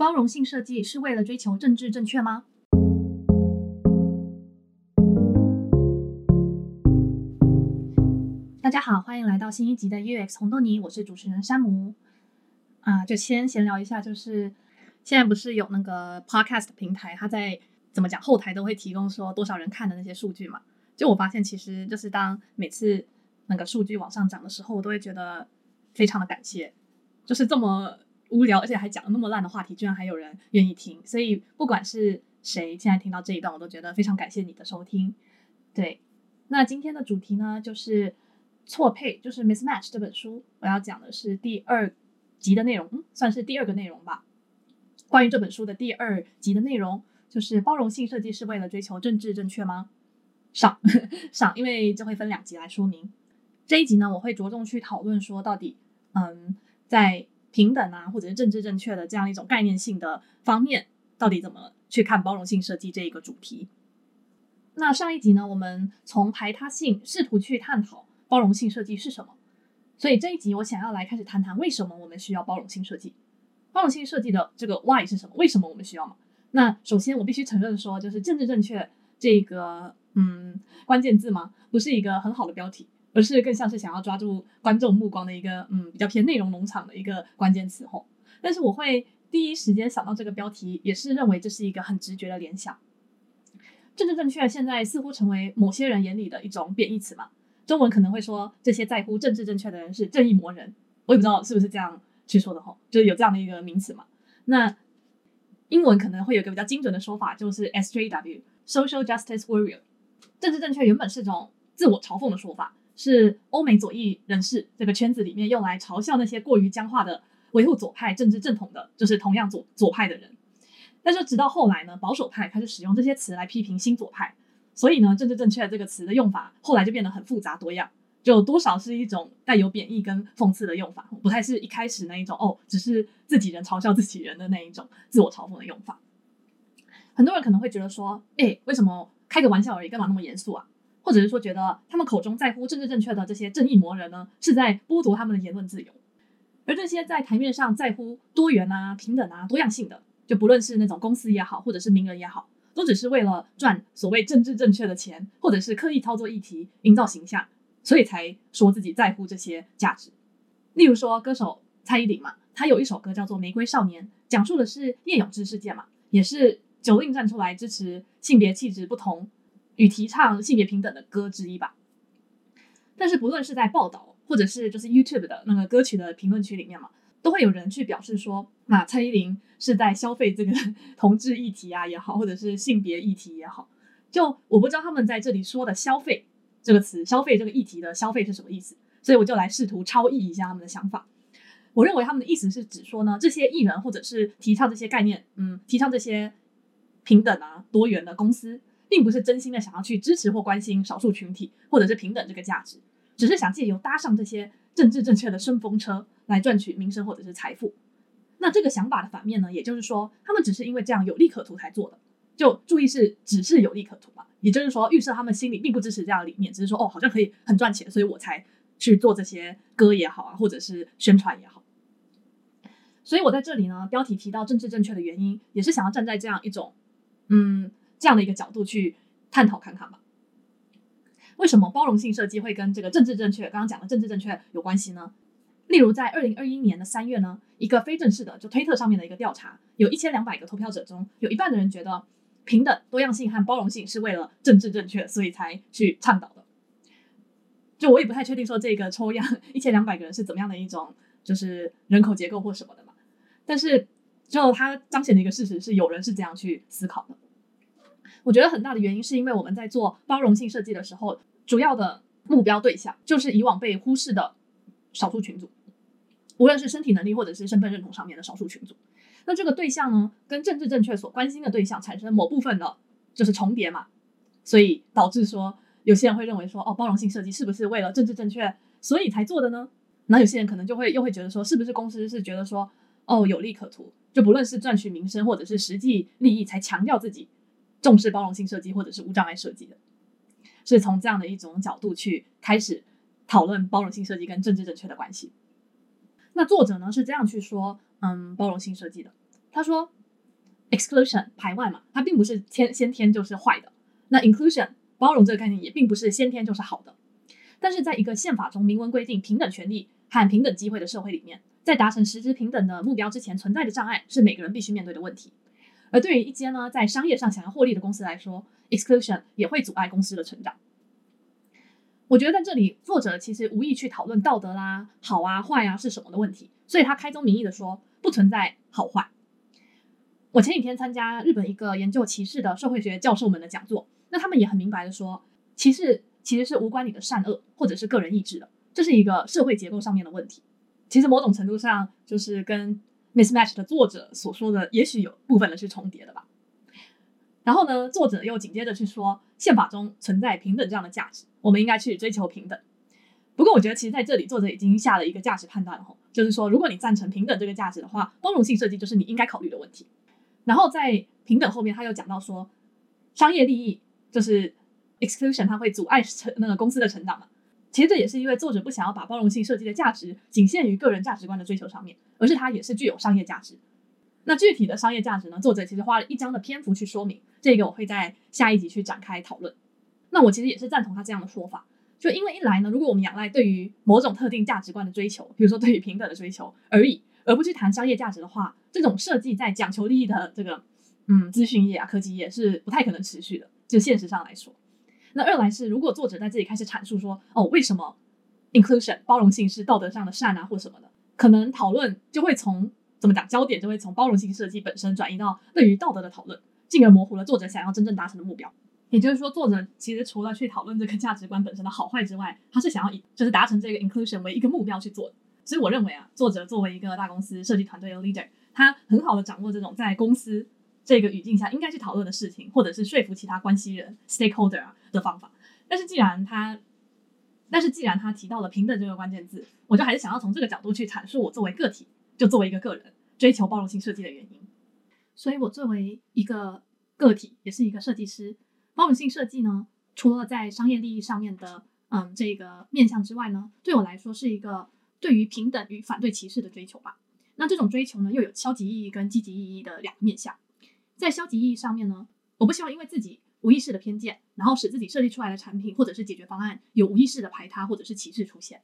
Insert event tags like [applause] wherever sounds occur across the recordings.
包容性设计是为了追求政治正确吗？大家好，欢迎来到新一集的 UX 红豆泥，我是主持人山姆。啊，就先闲聊一下，就是现在不是有那个 Podcast 平台，它在怎么讲后台都会提供说多少人看的那些数据嘛？就我发现，其实就是当每次那个数据往上涨的时候，我都会觉得非常的感谢，就是这么。无聊，而且还讲了那么烂的话题，居然还有人愿意听。所以不管是谁，现在听到这一段，我都觉得非常感谢你的收听。对，那今天的主题呢，就是错配，就是 Mismatch 这本书，我要讲的是第二集的内容，算是第二个内容吧。关于这本书的第二集的内容，就是包容性设计是为了追求政治正确吗？上 [laughs] 上，因为这会分两集来说明。这一集呢，我会着重去讨论说，到底，嗯，在平等啊，或者是政治正确的这样一种概念性的方面，到底怎么去看包容性设计这一个主题？那上一集呢，我们从排他性试图去探讨包容性设计是什么，所以这一集我想要来开始谈谈为什么我们需要包容性设计。包容性设计的这个 why 是什么？为什么我们需要嘛？那首先我必须承认说，就是政治正确这个嗯关键字嘛，不是一个很好的标题。而是更像是想要抓住观众目光的一个，嗯，比较偏内容农场的一个关键词吼。但是我会第一时间想到这个标题，也是认为这是一个很直觉的联想。政治正确现在似乎成为某些人眼里的一种贬义词嘛。中文可能会说这些在乎政治正确的人是正义魔人，我也不知道是不是这样去说的吼，就是有这样的一个名词嘛。那英文可能会有个比较精准的说法，就是 SJW（Social Justice Warrior）。政治正确原本是种自我嘲讽的说法。是欧美左翼人士这个圈子里面用来嘲笑那些过于僵化的维护左派政治正统的，就是同样左左派的人。但是直到后来呢，保守派开始使用这些词来批评新左派，所以呢，政治正确这个词的用法后来就变得很复杂多样，就多少是一种带有贬义跟讽刺的用法，不太是一开始那一种哦，只是自己人嘲笑自己人的那一种自我嘲讽的用法。很多人可能会觉得说，诶，为什么开个玩笑而已，干嘛那么严肃啊？或者是说，觉得他们口中在乎政治正确的这些正义魔人呢，是在剥夺他们的言论自由；而这些在台面上在乎多元啊、平等啊、多样性的，就不论是那种公司也好，或者是名人也好，都只是为了赚所谓政治正确的钱，或者是刻意操作议题、营造形象，所以才说自己在乎这些价值。例如说，歌手蔡依林嘛，她有一首歌叫做《玫瑰少年》，讲述的是叶永志事件嘛，也是 Jolin 站出来支持性别气质不同。与提倡性别平等的歌之一吧，但是不论是在报道，或者是就是 YouTube 的那个歌曲的评论区里面嘛，都会有人去表示说，那蔡依林是在消费这个 [laughs] 同志议题啊也好，或者是性别议题也好，就我不知道他们在这里说的“消费”这个词，消费这个议题的“消费”是什么意思，所以我就来试图超译一下他们的想法。我认为他们的意思是指说呢，这些艺人或者是提倡这些概念，嗯，提倡这些平等啊、多元的公司。并不是真心的想要去支持或关心少数群体，或者是平等这个价值，只是想借由搭上这些政治正确的顺风车来赚取名声或者是财富。那这个想法的反面呢，也就是说，他们只是因为这样有利可图才做的。就注意是只是有利可图嘛，也就是说，预设他们心里并不支持这样的理念，只是说哦，好像可以很赚钱，所以我才去做这些歌也好啊，或者是宣传也好。所以我在这里呢，标题提到政治正确的原因，也是想要站在这样一种，嗯。这样的一个角度去探讨看看吧。为什么包容性设计会跟这个政治正确，刚刚讲的政治正确有关系呢？例如在二零二一年的三月呢，一个非正式的就推特上面的一个调查，有一千两百个投票者中，有一半的人觉得平等、多样性和包容性是为了政治正确，所以才去倡导的。就我也不太确定说这个抽样 [laughs] 一千两百个人是怎么样的一种就是人口结构或什么的嘛，但是就它彰显的一个事实是有人是这样去思考的。我觉得很大的原因是因为我们在做包容性设计的时候，主要的目标对象就是以往被忽视的少数群组，无论是身体能力或者是身份认同上面的少数群组。那这个对象呢，跟政治正确所关心的对象产生某部分的，就是重叠嘛，所以导致说有些人会认为说，哦，包容性设计是不是为了政治正确所以才做的呢？那有些人可能就会又会觉得说，是不是公司是觉得说，哦，有利可图，就不论是赚取名声或者是实际利益，才强调自己。重视包容性设计或者是无障碍设计的，是从这样的一种角度去开始讨论包容性设计跟政治正确的关系。那作者呢是这样去说，嗯，包容性设计的。他说，exclusion 排外嘛，它并不是天先天就是坏的。那 inclusion 包容这个概念也并不是先天就是好的。但是在一个宪法中明文规定平等权利和平等机会的社会里面，在达成实质平等的目标之前，存在的障碍是每个人必须面对的问题。而对于一间呢在商业上想要获利的公司来说，exclusion 也会阻碍公司的成长。我觉得在这里作者其实无意去讨论道德啦、好啊、坏啊是什么的问题，所以他开宗明义的说不存在好坏。我前几天参加日本一个研究歧视的社会学教授们的讲座，那他们也很明白的说，歧视其实是无关你的善恶或者是个人意志的，这是一个社会结构上面的问题。其实某种程度上就是跟 Mismatch 的作者所说的，也许有部分的是重叠的吧。然后呢，作者又紧接着去说，宪法中存在平等这样的价值，我们应该去追求平等。不过，我觉得其实在这里作者已经下了一个价值判断了，就是说，如果你赞成平等这个价值的话，包容性设计就是你应该考虑的问题。然后在平等后面，他又讲到说，商业利益就是 exclusion，它会阻碍成那个公司的成长嘛。其实这也是因为作者不想要把包容性设计的价值仅限于个人价值观的追求上面，而是它也是具有商业价值。那具体的商业价值呢？作者其实花了一章的篇幅去说明，这个我会在下一集去展开讨论。那我其实也是赞同他这样的说法，就因为一来呢，如果我们仰赖对于某种特定价值观的追求，比如说对于平等的追求而已，而不去谈商业价值的话，这种设计在讲求利益的这个嗯资讯业啊、科技业是不太可能持续的。就现实上来说。那二来是，如果作者在这里开始阐述说，哦，为什么 inclusion 包容性是道德上的善啊，或什么的，可能讨论就会从怎么讲，焦点就会从包容性设计本身转移到对于道德的讨论，进而模糊了作者想要真正达成的目标。也就是说，作者其实除了去讨论这个价值观本身的好坏之外，他是想要以就是达成这个 inclusion 为一个目标去做的。所以我认为啊，作者作为一个大公司设计团队的 leader，他很好的掌握这种在公司。这个语境下应该去讨论的事情，或者是说服其他关系人 （stakeholder） 的方法。但是既然他，但是既然他提到了平等这个关键字，我就还是想要从这个角度去阐述我作为个体，就作为一个个人追求包容性设计的原因。所以我作为一个个体，也是一个设计师，包容性设计呢，除了在商业利益上面的嗯这个面向之外呢，对我来说是一个对于平等与反对歧视的追求吧。那这种追求呢，又有消极意义跟积极意义的两个面向。在消极意义上面呢，我不希望因为自己无意识的偏见，然后使自己设计出来的产品或者是解决方案有无意识的排他或者是歧视出现。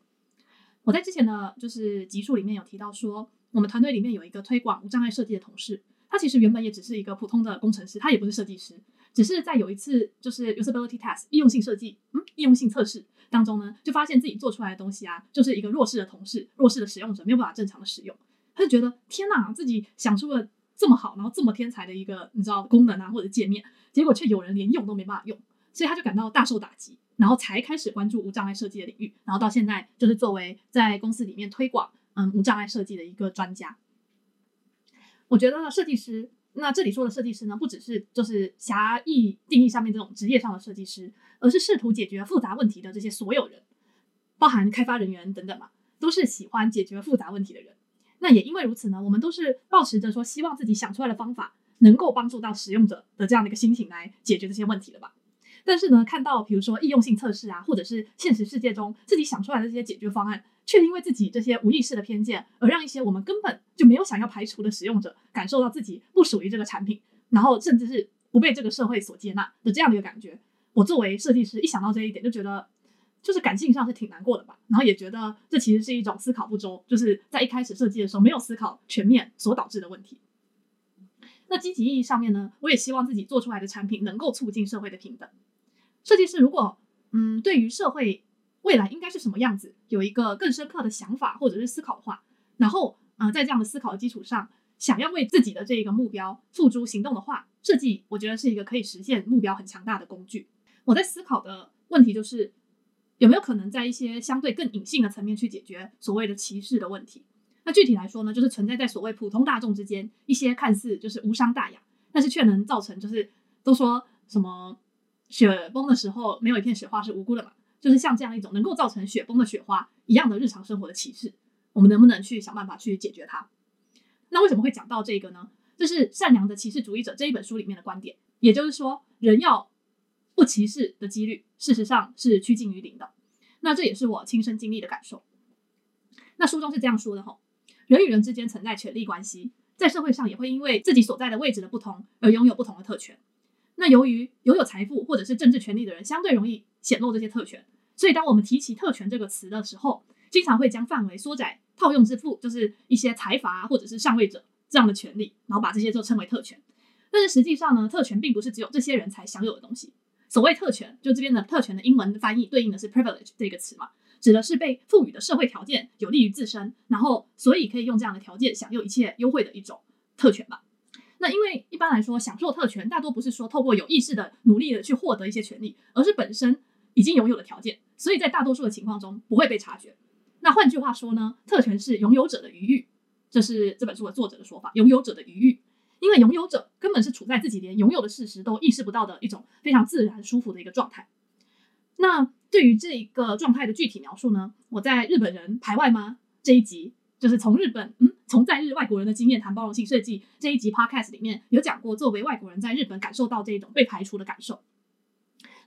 我在之前的就是集数里面有提到说，我们团队里面有一个推广无障碍设计的同事，他其实原本也只是一个普通的工程师，他也不是设计师，只是在有一次就是 usability test 应用性设计，嗯，应用性测试当中呢，就发现自己做出来的东西啊，就是一个弱势的同事、弱势的使用者没有办法正常的使用，他就觉得天哪，自己想出了。这么好，然后这么天才的一个你知道功能啊或者界面，结果却有人连用都没办法用，所以他就感到大受打击，然后才开始关注无障碍设计的领域，然后到现在就是作为在公司里面推广嗯无障碍设计的一个专家。我觉得设计师，那这里说的设计师呢，不只是就是狭义定义上面这种职业上的设计师，而是试图解决复杂问题的这些所有人，包含开发人员等等嘛，都是喜欢解决复杂问题的人。那也因为如此呢，我们都是抱持着说希望自己想出来的方法能够帮助到使用者的这样的一个心情来解决这些问题的吧。但是呢，看到比如说易用性测试啊，或者是现实世界中自己想出来的这些解决方案，却因为自己这些无意识的偏见，而让一些我们根本就没有想要排除的使用者感受到自己不属于这个产品，然后甚至是不被这个社会所接纳的这样的一个感觉。我作为设计师，一想到这一点就觉得。就是感性上是挺难过的吧，然后也觉得这其实是一种思考不周，就是在一开始设计的时候没有思考全面所导致的问题。那积极意义上面呢，我也希望自己做出来的产品能够促进社会的平等。设计师如果嗯对于社会未来应该是什么样子有一个更深刻的想法或者是思考的话，然后啊、在这样的思考的基础上，想要为自己的这个目标付诸行动的话，设计我觉得是一个可以实现目标很强大的工具。我在思考的问题就是。有没有可能在一些相对更隐性的层面去解决所谓的歧视的问题？那具体来说呢，就是存在在所谓普通大众之间一些看似就是无伤大雅，但是却能造成就是都说什么雪崩的时候没有一片雪花是无辜的嘛，就是像这样一种能够造成雪崩的雪花一样的日常生活的歧视，我们能不能去想办法去解决它？那为什么会讲到这个呢？这是《善良的歧视主义者》这一本书里面的观点，也就是说人要。不歧视的几率，事实上是趋近于零的。那这也是我亲身经历的感受。那书中是这样说的吼：人与人之间存在权力关系，在社会上也会因为自己所在的位置的不同而拥有不同的特权。那由于拥有财富或者是政治权力的人相对容易显露这些特权，所以当我们提起“特权”这个词的时候，经常会将范围缩窄，套用之父就是一些财阀或者是上位者这样的权利，然后把这些就称为特权。但是实际上呢，特权并不是只有这些人才享有的东西。所谓特权，就这边的特权的英文翻译对应的是 privilege 这个词嘛，指的是被赋予的社会条件有利于自身，然后所以可以用这样的条件享有一切优惠的一种特权吧。那因为一般来说，享受特权大多不是说透过有意识的努力的去获得一些权利，而是本身已经拥有的条件，所以在大多数的情况中不会被察觉。那换句话说呢，特权是拥有者的余裕，这是这本书的作者的说法，拥有者的余裕。因为拥有者根本是处在自己连拥有的事实都意识不到的一种非常自然舒服的一个状态。那对于这一个状态的具体描述呢，我在日本人排外吗这一集，就是从日本嗯从在日外国人的经验谈包容性设计这一集 podcast 里面有讲过，作为外国人在日本感受到这一种被排除的感受。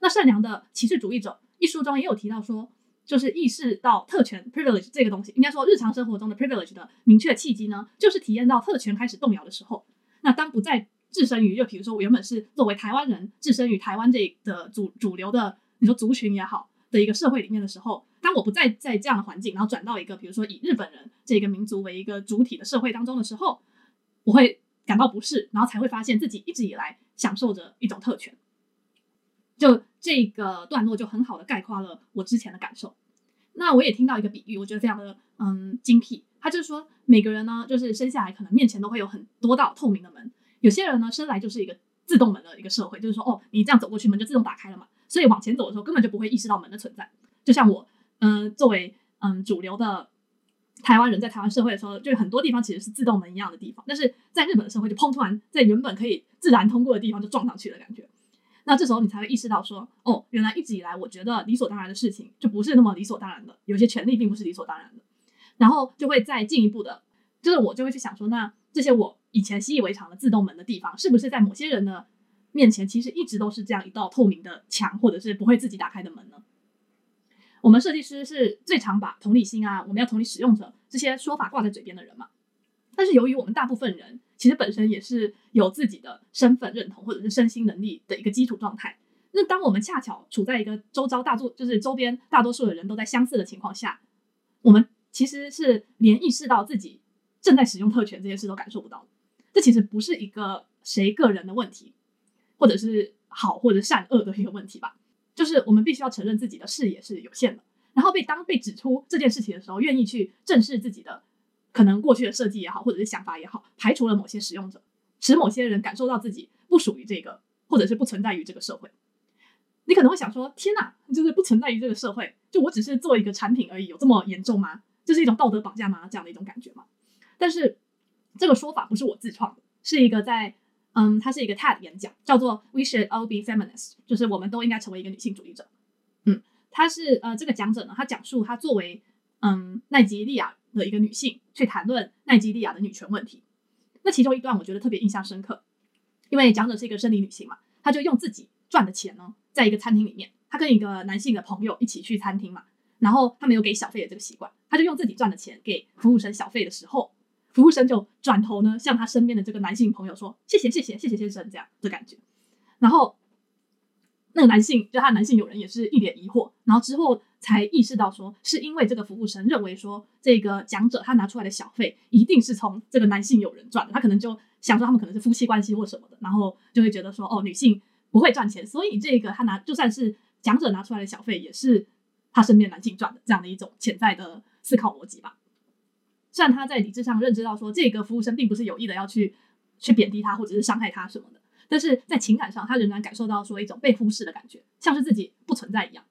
那善良的歧视主义者一书中也有提到说，就是意识到特权 privilege 这个东西，应该说日常生活中的 privilege 的明确契机呢，就是体验到特权开始动摇的时候。那当不再置身于，就比如说我原本是作为台湾人置身于台湾这的主主流的，你说族群也好的一个社会里面的时候，当我不再在这样的环境，然后转到一个比如说以日本人这个民族为一个主体的社会当中的时候，我会感到不适，然后才会发现自己一直以来享受着一种特权。就这个段落就很好的概括了我之前的感受。那我也听到一个比喻，我觉得非常的嗯精辟。他就是说，每个人呢，就是生下来可能面前都会有很多道透明的门。有些人呢，生来就是一个自动门的一个社会，就是说，哦，你这样走过去，门就自动打开了嘛。所以往前走的时候，根本就不会意识到门的存在。就像我，嗯、呃，作为嗯主流的台湾人，在台湾社会的时候，就很多地方其实是自动门一样的地方。但是在日本的社会，就砰突然在原本可以自然通过的地方就撞上去的感觉。那这时候你才会意识到说，哦，原来一直以来我觉得理所当然的事情，就不是那么理所当然的。有些权利并不是理所当然的。然后就会再进一步的，就是我就会去想说，那这些我以前习以为常的自动门的地方，是不是在某些人的面前，其实一直都是这样一道透明的墙，或者是不会自己打开的门呢？我们设计师是最常把同理心啊，我们要同理使用者这些说法挂在嘴边的人嘛。但是由于我们大部分人其实本身也是有自己的身份认同或者是身心能力的一个基础状态，那当我们恰巧处在一个周遭大多就是周边大多数的人都在相似的情况下，我们。其实是连意识到自己正在使用特权这件事都感受不到的。这其实不是一个谁个人的问题，或者是好或者善恶的一个问题吧。就是我们必须要承认自己的视野是有限的，然后被当被指出这件事情的时候，愿意去正视自己的可能过去的设计也好，或者是想法也好，排除了某些使用者，使某些人感受到自己不属于这个，或者是不存在于这个社会。你可能会想说：天哪，就是不存在于这个社会，就我只是做一个产品而已，有这么严重吗？这是一种道德绑架吗？这样的一种感觉吗？但是这个说法不是我自创的，是一个在嗯，它是一个 TED 演讲，叫做 We should all be feminists，就是我们都应该成为一个女性主义者。嗯，他是呃这个讲者呢，他讲述他作为嗯奈及利亚的一个女性去谈论奈及利亚的女权问题。那其中一段我觉得特别印象深刻，因为讲者是一个生理女性嘛，她就用自己赚的钱呢，在一个餐厅里面，她跟一个男性的朋友一起去餐厅嘛。然后他没有给小费的这个习惯，他就用自己赚的钱给服务生小费的时候，服务生就转头呢向他身边的这个男性朋友说：“谢谢谢谢谢谢先生”这样的感觉。然后那个男性就他男性友人也是一脸疑惑，然后之后才意识到说是因为这个服务生认为说这个讲者他拿出来的小费一定是从这个男性友人赚的，他可能就想说他们可能是夫妻关系或什么的，然后就会觉得说哦女性不会赚钱，所以这个他拿就算是讲者拿出来的小费也是。他身边男性赚的这样的一种潜在的思考逻辑吧。虽然他在理智上认知到说这个服务生并不是有意的要去去贬低他或者是伤害他什么的，但是在情感上他仍然感受到说一种被忽视的感觉，像是自己不存在一样。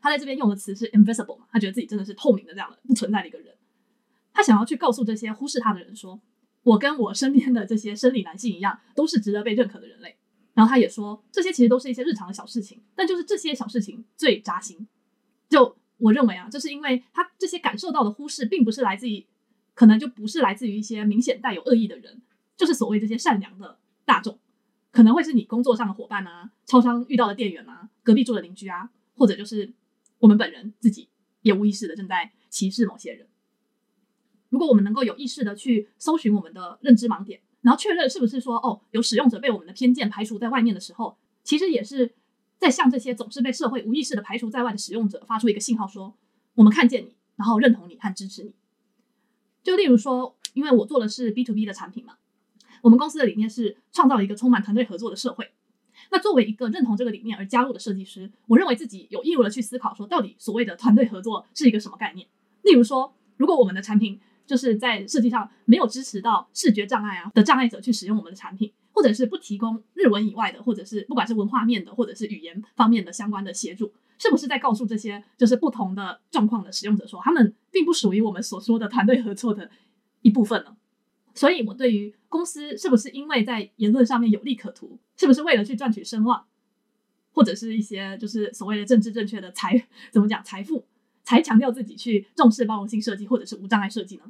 他在这边用的词是 invisible 嘛，他觉得自己真的是透明的这样的不存在的一个人。他想要去告诉这些忽视他的人说，我跟我身边的这些生理男性一样，都是值得被认可的人类。然后他也说，这些其实都是一些日常的小事情，但就是这些小事情最扎心。就我认为啊，就是因为他这些感受到的忽视，并不是来自于，可能就不是来自于一些明显带有恶意的人，就是所谓这些善良的大众，可能会是你工作上的伙伴啊，超商遇到的店员啊，隔壁住的邻居啊，或者就是我们本人自己也无意识的正在歧视某些人。如果我们能够有意识的去搜寻我们的认知盲点，然后确认是不是说哦，有使用者被我们的偏见排除在外面的时候，其实也是在向这些总是被社会无意识的排除在外的使用者发出一个信号说，说我们看见你，然后认同你和支持你。就例如说，因为我做的是 B to B 的产品嘛，我们公司的理念是创造一个充满团队合作的社会。那作为一个认同这个理念而加入的设计师，我认为自己有义务的去思考说，到底所谓的团队合作是一个什么概念？例如说，如果我们的产品就是在设计上没有支持到视觉障碍啊的障碍者去使用我们的产品，或者是不提供日文以外的，或者是不管是文化面的，或者是语言方面的相关的协助，是不是在告诉这些就是不同的状况的使用者说，他们并不属于我们所说的团队合作的一部分呢？所以，我对于公司是不是因为在言论上面有利可图，是不是为了去赚取声望，或者是一些就是所谓的政治正确的财，怎么讲财富，才强调自己去重视包容性设计或者是无障碍设计呢？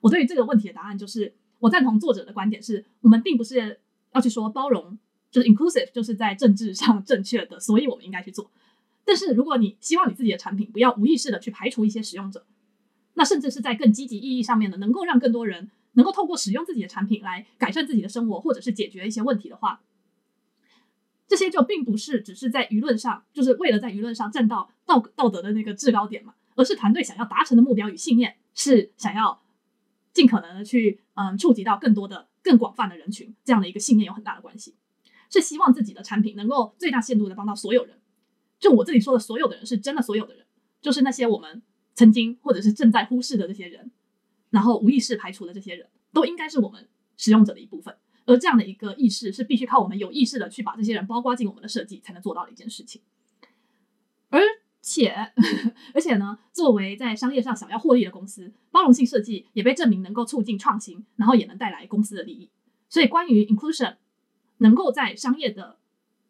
我对于这个问题的答案就是，我赞同作者的观点是，我们并不是要去说包容，就是 inclusive，就是在政治上正确的，所以我们应该去做。但是，如果你希望你自己的产品不要无意识的去排除一些使用者，那甚至是在更积极意义上面的，能够让更多人。能够透过使用自己的产品来改善自己的生活，或者是解决一些问题的话，这些就并不是只是在舆论上，就是为了在舆论上站到道道德的那个制高点嘛，而是团队想要达成的目标与信念是想要尽可能的去嗯触及到更多的更广泛的人群，这样的一个信念有很大的关系，是希望自己的产品能够最大限度的帮到所有人。就我这里说的所有的人，是真的所有的人，就是那些我们曾经或者是正在忽视的这些人。然后无意识排除的这些人都应该是我们使用者的一部分，而这样的一个意识是必须靠我们有意识的去把这些人包括进我们的设计才能做到的一件事情。且，[laughs] 而且呢，作为在商业上想要获利的公司，包容性设计也被证明能够促进创新，然后也能带来公司的利益。所以，关于 inclusion 能够在商业的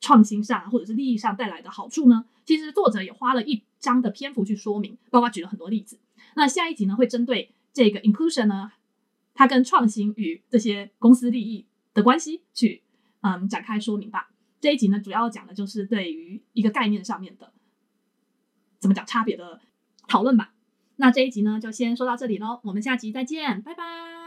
创新上或者是利益上带来的好处呢，其实作者也花了一章的篇幅去说明，包括举了很多例子。那下一集呢，会针对。这个 inclusion 呢，它跟创新与这些公司利益的关系去嗯展开说明吧。这一集呢，主要讲的就是对于一个概念上面的怎么讲差别的讨论吧。那这一集呢，就先说到这里喽，我们下集再见，拜拜。